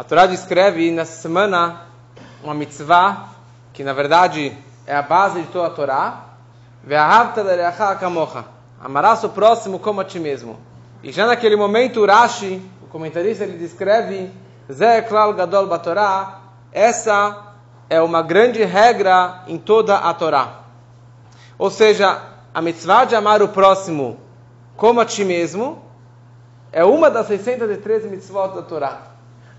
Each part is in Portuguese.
A Torá descreve nessa semana uma mitzvah, que na verdade é a base de toda a Torá. Amarás o próximo como a ti mesmo. E já naquele momento, Rashi, o comentarista, ele descreve Gadol Batorá. Essa é uma grande regra em toda a Torá. Ou seja, a mitzvah de amar o próximo como a ti mesmo é uma das 613 mitzvot da Torá.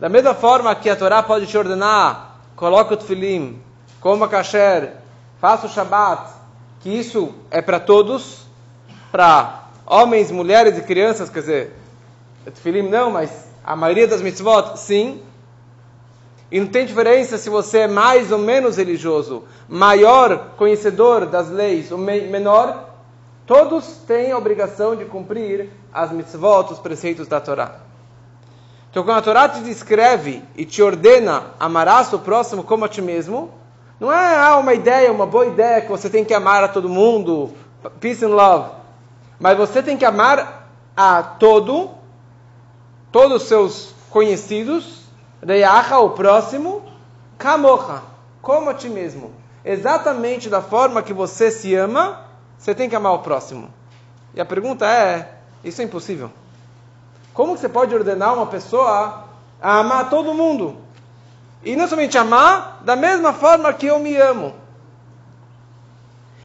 Da mesma forma que a Torá pode te ordenar, coloque o tefilim, coma kasher, faça o shabat, que isso é para todos, para homens, mulheres e crianças, quer dizer, tefilim não, mas a maioria das mitzvot, sim. E não tem diferença se você é mais ou menos religioso, maior conhecedor das leis ou menor, todos têm a obrigação de cumprir as mitzvot, os preceitos da Torá. Então, quando a Torá te descreve e te ordena amarás o próximo como a ti mesmo, não é ah, uma ideia, uma boa ideia que você tem que amar a todo mundo, peace and love. Mas você tem que amar a todo, todos os seus conhecidos, reacha, o próximo, kamocha, como a ti mesmo. Exatamente da forma que você se ama, você tem que amar o próximo. E a pergunta é: isso é impossível? Como você pode ordenar uma pessoa a amar todo mundo? E não somente amar, da mesma forma que eu me amo.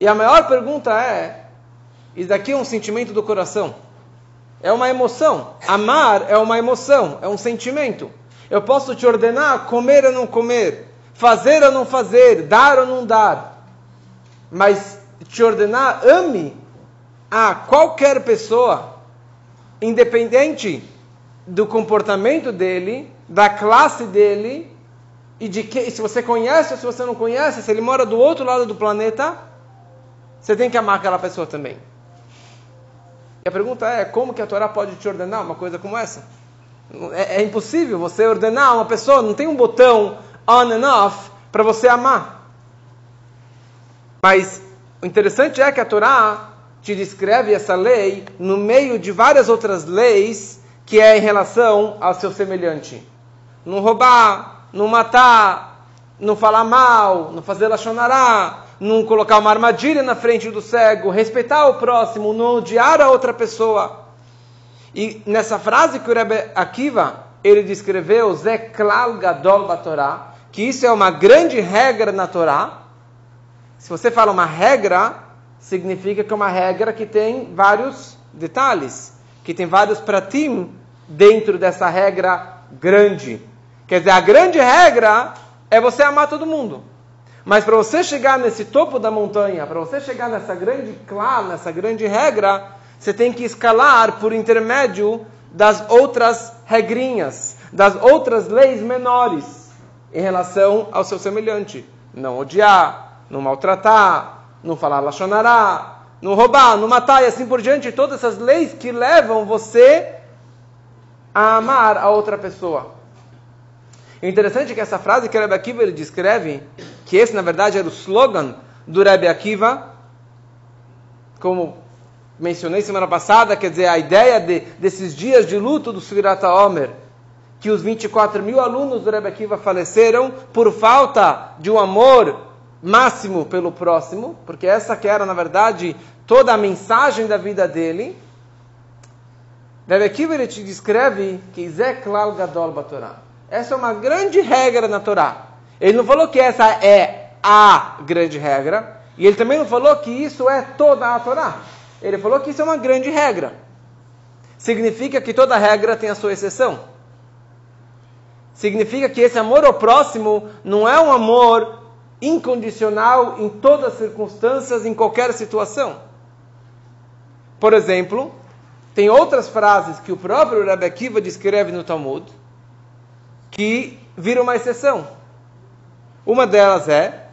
E a maior pergunta é: isso daqui é um sentimento do coração? É uma emoção. Amar é uma emoção, é um sentimento. Eu posso te ordenar comer ou não comer, fazer ou não fazer, dar ou não dar. Mas te ordenar, ame a qualquer pessoa independente do comportamento dele, da classe dele e de que se você conhece ou se você não conhece, se ele mora do outro lado do planeta, você tem que amar aquela pessoa também. E a pergunta é, como que a Torá pode te ordenar uma coisa como essa? É, é impossível você ordenar uma pessoa, não tem um botão on and off para você amar. Mas o interessante é que a Torá te descreve essa lei no meio de várias outras leis que é em relação ao seu semelhante. Não roubar, não matar, não falar mal, não fazer lachonará, não colocar uma armadilha na frente do cego, respeitar o próximo, não odiar a outra pessoa. E nessa frase que o Rebbe Akiva, ele descreveu, Zé Klal Gadol que isso é uma grande regra na Torá. Se você fala uma regra, significa que é uma regra que tem vários detalhes, que tem vários pratim dentro dessa regra grande. Quer dizer, a grande regra é você amar todo mundo. Mas para você chegar nesse topo da montanha, para você chegar nessa grande clá, nessa grande regra, você tem que escalar por intermédio das outras regrinhas, das outras leis menores em relação ao seu semelhante. Não odiar, não maltratar, não falar lachonará, não roubar, não matar e assim por diante, todas essas leis que levam você a amar a outra pessoa. É interessante que essa frase que Rebbe Akiva ele descreve, que esse na verdade era o slogan do Rebbe Akiva, como mencionei semana passada, quer dizer, a ideia de, desses dias de luto do Sfirata Omer, que os 24 mil alunos do Rebbe Akiva faleceram por falta de um amor máximo pelo próximo, porque essa que era, na verdade, toda a mensagem da vida dele. Rebbe Akiva ele te descreve que Zé Klal Gadol Batorá. Essa é uma grande regra na Torá. Ele não falou que essa é a grande regra, e ele também não falou que isso é toda a Torá. Ele falou que isso é uma grande regra. Significa que toda regra tem a sua exceção. Significa que esse amor ao próximo não é um amor incondicional em todas as circunstâncias, em qualquer situação. Por exemplo, tem outras frases que o próprio Rebbe Akiva descreve no Talmud que viram uma exceção. Uma delas é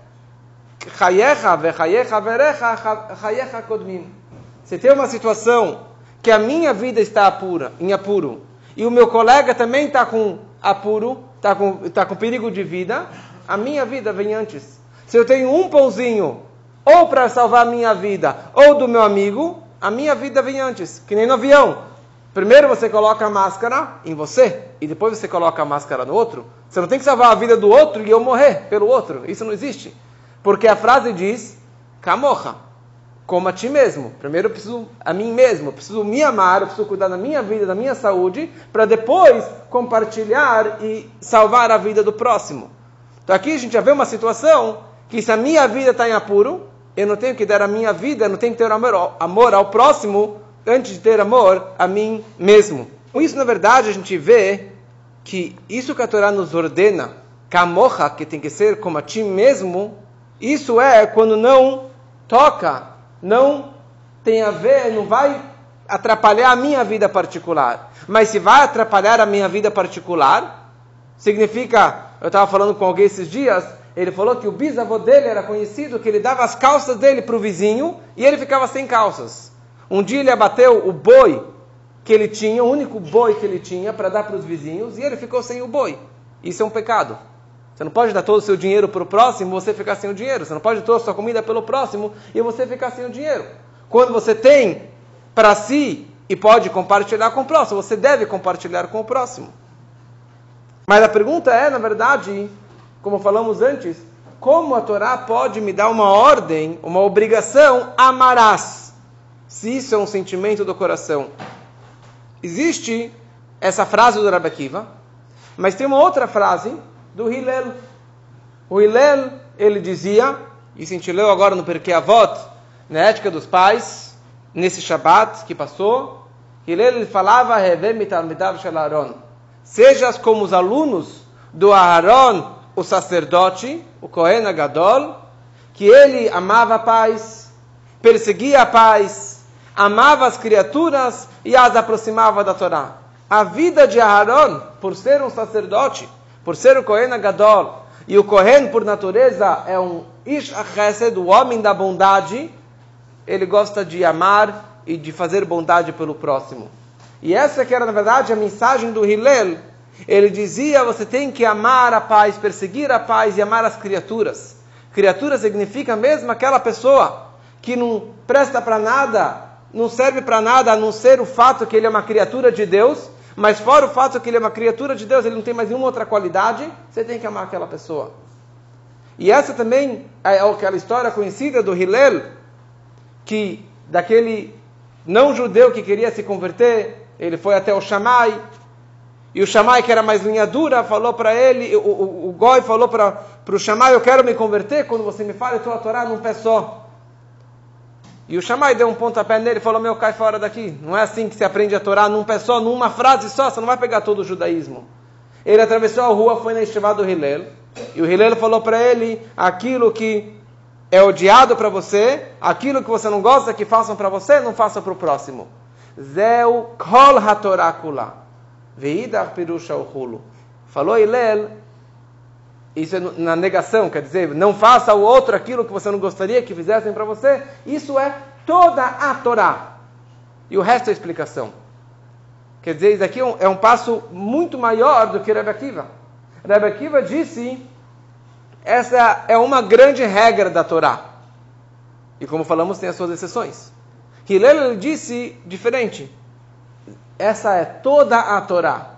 se tem uma situação que a minha vida está apura, em apuro e o meu colega também está com apuro, está com, está com perigo de vida, a minha vida vem antes. Se eu tenho um pãozinho, ou para salvar a minha vida, ou do meu amigo, a minha vida vem antes, que nem no avião. Primeiro você coloca a máscara em você e depois você coloca a máscara no outro. Você não tem que salvar a vida do outro e eu morrer pelo outro. Isso não existe. Porque a frase diz: Camocha, como a ti mesmo. Primeiro eu preciso a mim mesmo, eu preciso me amar, eu preciso cuidar da minha vida, da minha saúde, para depois compartilhar e salvar a vida do próximo. Então aqui a gente já vê uma situação que se a minha vida está em apuro, eu não tenho que dar a minha vida, eu não tenho que ter amor, amor ao próximo antes de ter amor a mim mesmo. Com isso, na verdade, a gente vê que isso que a Torá nos ordena, kamocha, que tem que ser como a ti mesmo, isso é quando não toca não tem a ver, não vai atrapalhar a minha vida particular. Mas se vai atrapalhar a minha vida particular, significa, eu estava falando com alguém esses dias, ele falou que o bisavô dele era conhecido, que ele dava as calças dele para o vizinho e ele ficava sem calças. Um dia ele abateu o boi que ele tinha, o único boi que ele tinha para dar para os vizinhos, e ele ficou sem o boi. Isso é um pecado. Você não pode dar todo o seu dinheiro para o próximo e você ficar sem o dinheiro. Você não pode dar toda a sua comida pelo próximo e você ficar sem o dinheiro. Quando você tem para si e pode compartilhar com o próximo, você deve compartilhar com o próximo. Mas a pergunta é, na verdade, como falamos antes, como a Torá pode me dar uma ordem, uma obrigação, amarás, se isso é um sentimento do coração? Existe essa frase do Rabbi Akiva, mas tem uma outra frase do Hillel. O Hillel, ele dizia, isso a gente leu agora no Perkei Avot, na ética dos pais, nesse Shabat que passou, Hillel ele falava, sejas como os alunos do Aharon, o sacerdote, o Kohen Gadol, que ele amava a paz, perseguia a paz, amava as criaturas e as aproximava da Torá. A vida de Aharon, por ser um sacerdote, por ser o Kohen Gadol, e o Kohen, por natureza, é um Ish Achesed, o homem da bondade, ele gosta de amar e de fazer bondade pelo próximo. E essa que era, na verdade, a mensagem do Hillel. Ele dizia, você tem que amar a paz, perseguir a paz e amar as criaturas. Criatura significa mesmo aquela pessoa que não presta para nada, não serve para nada, a não ser o fato que ele é uma criatura de Deus, mas fora o fato que ele é uma criatura de Deus, ele não tem mais nenhuma outra qualidade, você tem que amar aquela pessoa. E essa também é aquela história conhecida do Hillel, que daquele não judeu que queria se converter, ele foi até o Shammai, e o Shammai, que era mais linha dura, falou para ele, o, o, o Goi falou para o Shammai, eu quero me converter, quando você me fala, eu estou a Torá num pé só. E o Shammai deu um pontapé nele e falou: Meu, cai fora daqui. Não é assim que se aprende a Torá num pé só, numa frase só, você não vai pegar todo o judaísmo. Ele atravessou a rua, foi na estivada do Hillel, e o Hillel falou para ele: Aquilo que é odiado para você, aquilo que você não gosta que façam para você, não faça para o próximo. Zeu kol hatorakula. Veidach pirusha o Falou Hillel, isso é na negação, quer dizer, não faça ao outro aquilo que você não gostaria que fizessem para você. Isso é toda a Torá. E o resto é explicação. Quer dizer, isso aqui é um, é um passo muito maior do que Rebbe Akiva. Rebbe Akiva disse, essa é uma grande regra da Torá. E como falamos, tem as suas exceções. Hillel disse diferente. Essa é toda a Torá.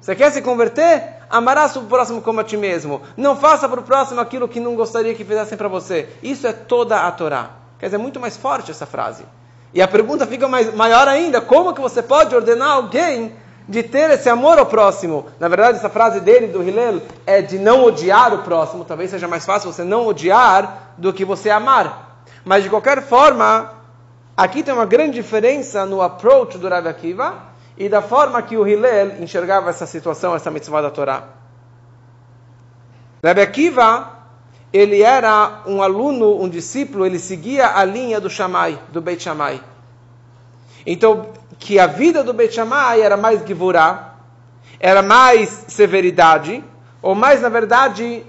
Você quer se converter? Amarás o próximo como a ti mesmo. Não faça para o próximo aquilo que não gostaria que fizessem para você. Isso é toda a Torá. Quer dizer, é muito mais forte essa frase. E a pergunta fica mais, maior ainda: como que você pode ordenar alguém de ter esse amor ao próximo? Na verdade, essa frase dele, do Hillel, é de não odiar o próximo. Talvez seja mais fácil você não odiar do que você amar. Mas de qualquer forma, aqui tem uma grande diferença no approach do Rav Akiva e da forma que o Hillel enxergava essa situação, essa mitzvah da Torá. Rebbe Akiva, ele era um aluno, um discípulo, ele seguia a linha do Shammai, do Beit Shammai. Então, que a vida do Beit Shammai era mais givurá, era mais severidade, ou mais, na verdade,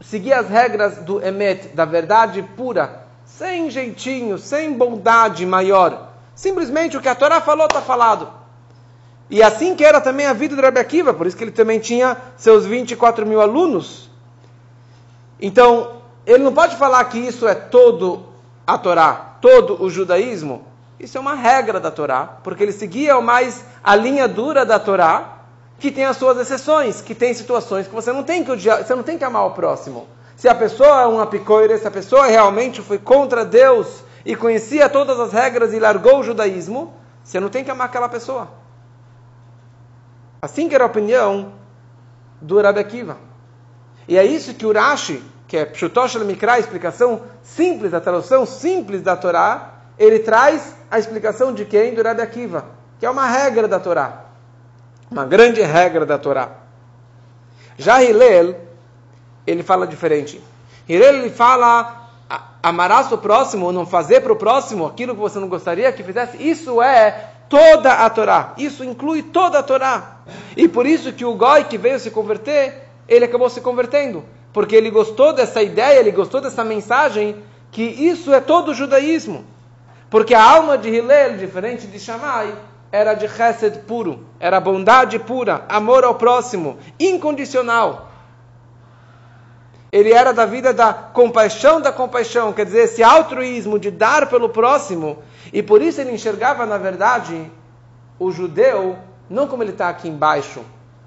seguia as regras do Emet, da verdade pura, sem jeitinho, sem bondade maior. Simplesmente o que a Torá falou, está falado. E assim que era também a vida do Rebbe Akiva, por isso que ele também tinha seus 24 mil alunos. Então, ele não pode falar que isso é todo a Torá, todo o judaísmo. Isso é uma regra da Torá, porque ele seguia mais a linha dura da Torá, que tem as suas exceções, que tem situações que você não tem que odiar, você não tem que amar o próximo. Se a pessoa é uma picoira, se a pessoa realmente foi contra Deus e conhecia todas as regras e largou o judaísmo, você não tem que amar aquela pessoa. Assim que era a opinião do Rabi Akiva. E é isso que o Rashi, que é Pshutosh Mikra, a explicação simples, a tradução simples da Torá, ele traz a explicação de quem? Do Rabi Akiva, que é uma regra da Torá. Uma grande regra da Torá. Já Hillel, ele fala diferente. Hillel, ele fala amarás o próximo, não fazer para o próximo aquilo que você não gostaria que fizesse. Isso é toda a Torá. Isso inclui toda a Torá. E por isso que o Goi que veio se converter, ele acabou se convertendo. Porque ele gostou dessa ideia, ele gostou dessa mensagem, que isso é todo o judaísmo. Porque a alma de Hillel, diferente de Shammai, era de chesed puro, era bondade pura, amor ao próximo, incondicional. Ele era da vida da compaixão da compaixão, quer dizer, esse altruísmo de dar pelo próximo. E por isso ele enxergava, na verdade, o judeu não como ele está aqui embaixo.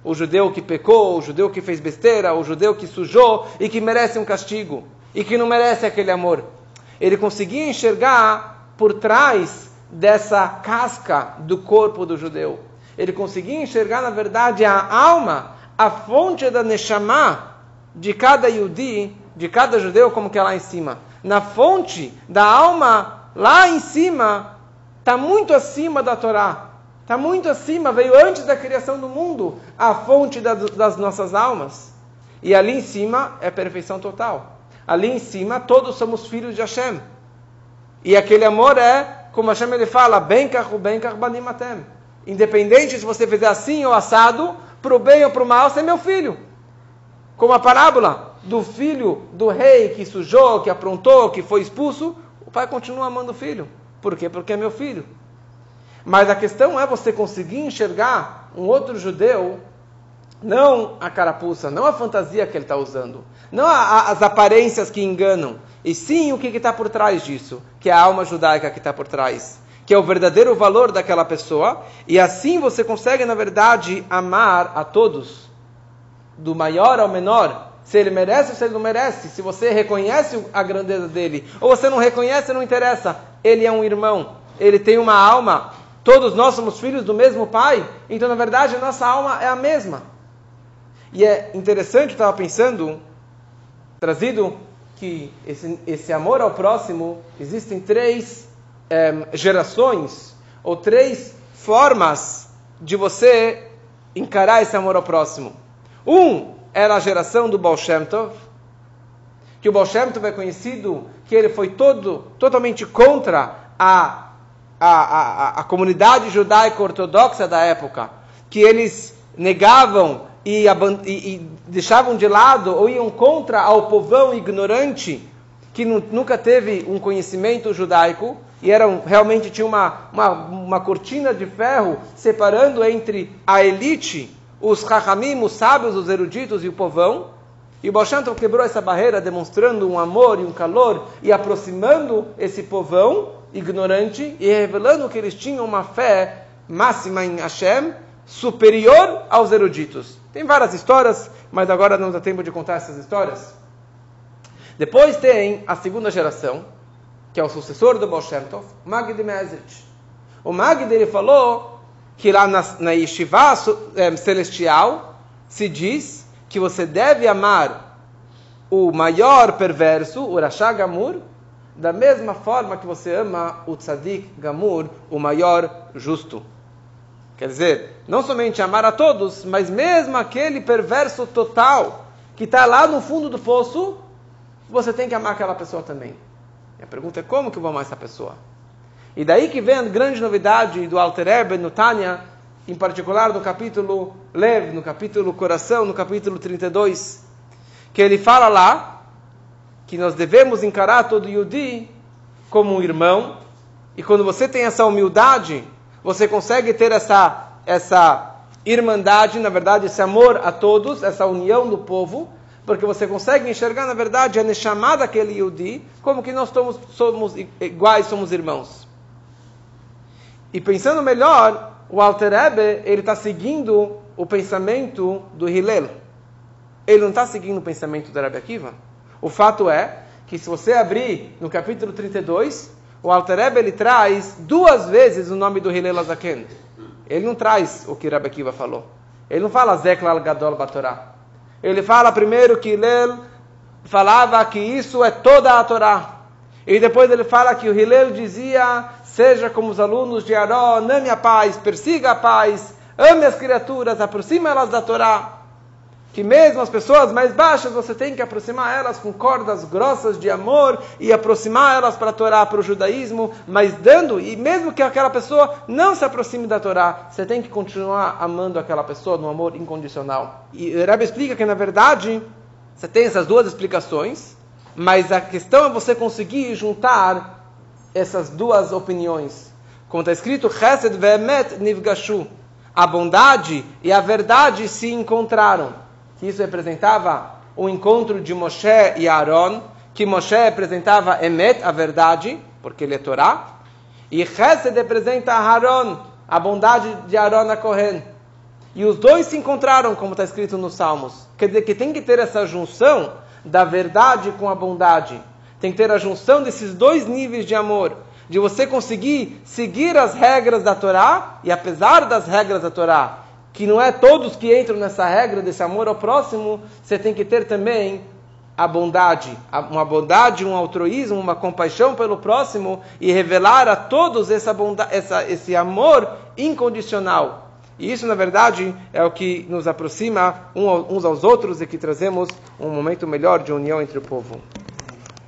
O judeu que pecou, o judeu que fez besteira, o judeu que sujou e que merece um castigo e que não merece aquele amor. Ele conseguia enxergar por trás dessa casca do corpo do judeu. Ele conseguia enxergar, na verdade, a alma, a fonte da Neshama de cada Yudi, de cada judeu, como que é lá em cima. Na fonte da alma, lá em cima, está muito acima da Torá. Está muito acima, veio antes da criação do mundo, a fonte da, das nossas almas. E ali em cima é perfeição total. Ali em cima, todos somos filhos de Hashem. E aquele amor é, como Hashem ele fala, bem bem banimatem. Independente se você fizer assim ou assado, para o bem ou para o mal, você é meu filho. Como a parábola do filho do rei que sujou, que aprontou, que foi expulso, o pai continua amando o filho. Por quê? Porque é meu filho. Mas a questão é você conseguir enxergar um outro judeu, não a carapuça, não a fantasia que ele está usando, não a, a, as aparências que enganam, e sim o que está por trás disso, que é a alma judaica que está por trás, que é o verdadeiro valor daquela pessoa, e assim você consegue, na verdade, amar a todos, do maior ao menor, se ele merece ou se ele não merece, se você reconhece a grandeza dele, ou você não reconhece, não interessa, ele é um irmão, ele tem uma alma, todos nós somos filhos do mesmo pai, então na verdade a nossa alma é a mesma. E é interessante, estava pensando, trazido que esse, esse amor ao próximo, existem três é, gerações, ou três formas de você encarar esse amor ao próximo. Um era a geração do Baal Shem Tov, que o Baal Shem Tov é conhecido que ele foi todo, totalmente contra a, a, a, a comunidade judaica ortodoxa da época, que eles negavam e, e, e, deixavam de lado ou iam contra ao povão ignorante que nunca teve um conhecimento judaico e eram realmente tinha uma, uma, uma cortina de ferro separando entre a elite, os rachamim, os sábios, os eruditos e o povão. E o quebrou essa barreira, demonstrando um amor e um calor e aproximando esse povão ignorante e revelando que eles tinham uma fé máxima em Hashem, superior aos eruditos. Tem várias histórias, mas agora não dá tempo de contar essas histórias. Depois tem a segunda geração, que é o sucessor do Baal Shem Tov, Magid Mezrich. O Magid ele falou que lá na, na Yeshiva é, celestial se diz que você deve amar o maior perverso, o Rasha Gamur, da mesma forma que você ama o Tzadik Gamur, o maior justo. Quer dizer, não somente amar a todos, mas mesmo aquele perverso total que está lá no fundo do poço, você tem que amar aquela pessoa também. E a pergunta é como que eu vou amar essa pessoa? E daí que vem a grande novidade do Alter Rebbe no Tânia, em particular no capítulo Lev, no capítulo Coração, no capítulo 32, que ele fala lá que nós devemos encarar todo Yudi como um irmão, e quando você tem essa humildade, você consegue ter essa, essa irmandade, na verdade, esse amor a todos, essa união do povo, porque você consegue enxergar, na verdade, a Neshama daquele Yudi, como que nós somos, somos iguais, somos irmãos. E pensando melhor, o Alter Ebe, ele está seguindo o pensamento do Hillel. Ele não está seguindo o pensamento do Rebbe Akiva. O fato é que se você abrir no capítulo 32, o Alter Ebe, ele traz duas vezes o nome do Hillel Azaken. Ele não traz o que Rebbe Akiva falou. Ele não fala Zeklal Gadol Batorá. Ele fala primeiro que Hillel falava que isso é toda a Torá. E depois ele fala que o Hillel dizia: seja como os alunos de Aró, ame a paz, persiga a paz, ame as criaturas, aproxima elas da Torá. Que mesmo as pessoas mais baixas, você tem que aproximar elas com cordas grossas de amor e aproximar elas para a Torá, para o judaísmo, mas dando, e mesmo que aquela pessoa não se aproxime da Torá, você tem que continuar amando aquela pessoa no amor incondicional. E Rebbe explica que, na verdade, você tem essas duas explicações, mas a questão é você conseguir juntar essas duas opiniões. Como está escrito, Chesed ve'emet nivgashu. A bondade e a verdade se encontraram. Que isso representava o encontro de Moshe e Aaron, que Moshe representava Emet, a verdade, porque ele é Torá, e Chesed representa Aaron, a bondade de Aaron a Kohen. E os dois se encontraram, como está escrito nos Salmos. Quer dizer que tem que ter essa junção da verdade com a bondade. Tem que ter a junção desses dois níveis de amor. De você conseguir seguir as regras da Torá, e apesar das regras da Torá, que não é todos que entram nessa regra desse amor ao próximo, você tem que ter também a bondade, uma bondade, um altruísmo, uma compaixão pelo próximo e revelar a todos essa bondade, essa, esse amor incondicional. E isso, na verdade, é o que nos aproxima uns aos outros e que trazemos um momento melhor de união entre o povo.